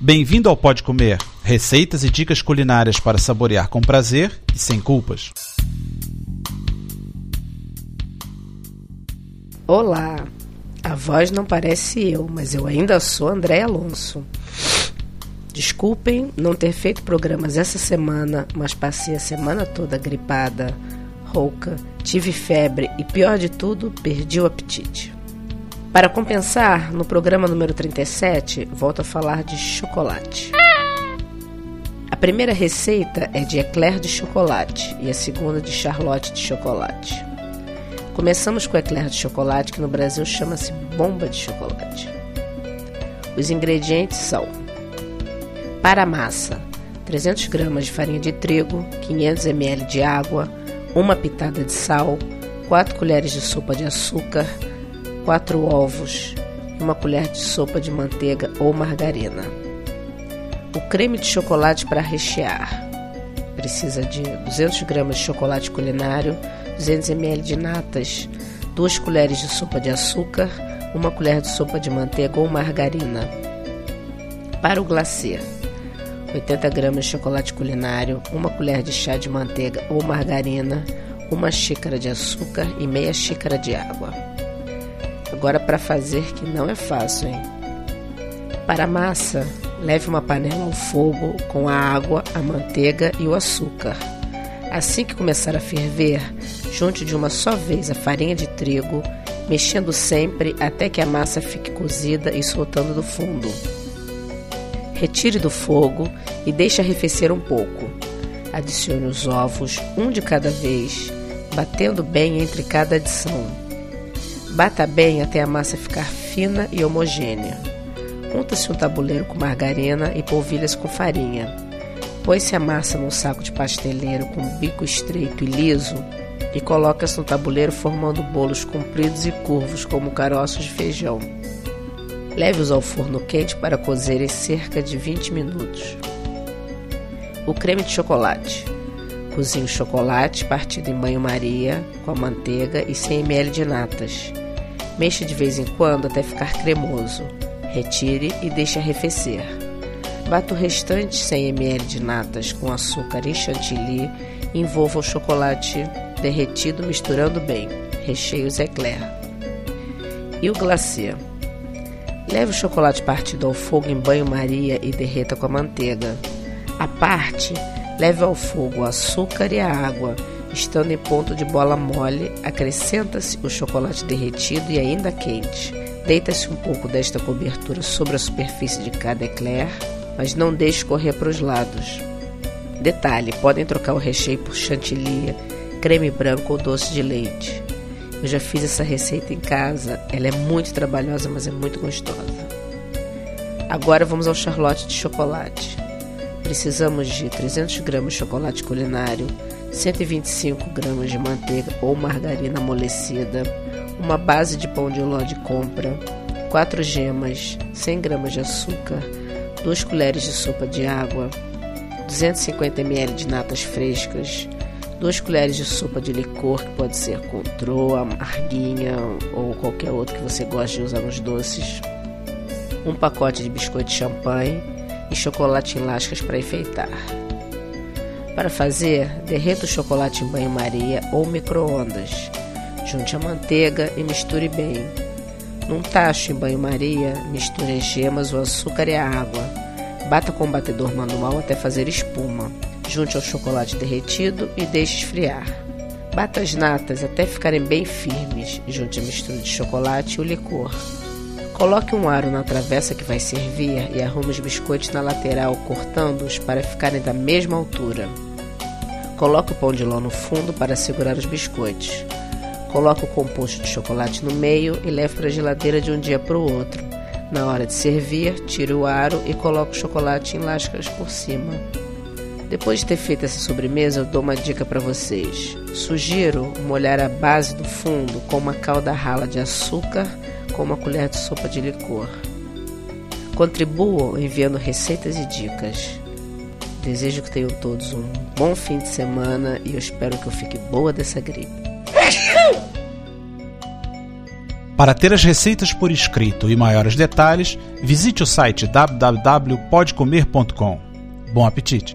Bem-vindo ao Pode Comer, receitas e dicas culinárias para saborear com prazer e sem culpas. Olá, a voz não parece eu, mas eu ainda sou André Alonso. Desculpem não ter feito programas essa semana, mas passei a semana toda gripada, rouca, tive febre e, pior de tudo, perdi o apetite. Para compensar, no programa número 37, volto a falar de chocolate. A primeira receita é de eclair de chocolate e a segunda de charlotte de chocolate. Começamos com o eclair de chocolate, que no Brasil chama-se bomba de chocolate. Os ingredientes são: para a massa, 300 gramas de farinha de trigo, 500 ml de água, uma pitada de sal, 4 colheres de sopa de açúcar, 4 ovos e uma colher de sopa de manteiga ou margarina. O creme de chocolate para rechear. Precisa de 200 gramas de chocolate culinário, 200 ml de natas, 2 colheres de sopa de açúcar, uma colher de sopa de manteiga ou margarina. Para o glacê, 80 gramas de chocolate culinário, uma colher de chá de manteiga ou margarina, uma xícara de açúcar e meia xícara de água. Agora para fazer que não é fácil, hein? Para a massa, leve uma panela ao fogo com a água, a manteiga e o açúcar. Assim que começar a ferver, junte de uma só vez a farinha de trigo, mexendo sempre até que a massa fique cozida e soltando do fundo. Retire do fogo e deixe arrefecer um pouco. Adicione os ovos, um de cada vez, batendo bem entre cada adição. Bata bem até a massa ficar fina e homogênea. Unta-se um tabuleiro com margarina e polvilhas com farinha. Põe-se a massa num saco de pasteleiro com bico estreito e liso e coloca-se no tabuleiro formando bolos compridos e curvos como caroços de feijão. Leve-os ao forno quente para cozerem cerca de 20 minutos. O creme de chocolate. Cozinhe o chocolate partido em banho-maria com a manteiga e 100 ml de natas. Mexa de vez em quando até ficar cremoso. Retire e deixe arrefecer. Bata o restante 100 ml de natas com açúcar e chantilly envolva o chocolate derretido misturando bem. Recheie os eclair. E o glacê. Leve o chocolate partido ao fogo em banho-maria e derreta com a manteiga. À parte, leve ao fogo o açúcar e a água. Estando em ponto de bola mole, acrescenta-se o chocolate derretido e ainda quente. Deita-se um pouco desta cobertura sobre a superfície de cada eclair, mas não deixe correr para os lados. Detalhe: podem trocar o recheio por chantilly, creme branco ou doce de leite. Eu já fiz essa receita em casa, ela é muito trabalhosa, mas é muito gostosa. Agora vamos ao charlotte de chocolate. Precisamos de 300 gramas de chocolate culinário, 125 gramas de manteiga ou margarina amolecida, uma base de pão de ló de compra, 4 gemas, 100 gramas de açúcar, 2 colheres de sopa de água, 250 ml de natas frescas, 2 colheres de sopa de licor, que pode ser contrô, amarguinha ou qualquer outro que você goste de usar nos doces, um pacote de biscoito de champanhe e chocolate em lascas para enfeitar. Para fazer, derreta o chocolate em banho-maria ou micro-ondas. Junte a manteiga e misture bem. Num tacho em banho-maria, misture as gemas, o açúcar e a água. Bata com o batedor manual até fazer espuma. Junte ao chocolate derretido e deixe esfriar. Bata as natas até ficarem bem firmes. Junte a mistura de chocolate e o licor. Coloque um aro na travessa que vai servir e arrume os biscoitos na lateral, cortando-os para ficarem da mesma altura. Coloque o pão de ló no fundo para segurar os biscoitos. Coloque o composto de chocolate no meio e leve para a geladeira de um dia para o outro. Na hora de servir, tire o aro e coloque o chocolate em lascas por cima. Depois de ter feito essa sobremesa, eu dou uma dica para vocês. Sugiro molhar a base do fundo com uma calda rala de açúcar com uma colher de sopa de licor. Contribuam enviando receitas e dicas. Desejo que tenham todos um bom fim de semana e eu espero que eu fique boa dessa gripe. Para ter as receitas por escrito e maiores detalhes, visite o site www.podcomer.com. Bom apetite!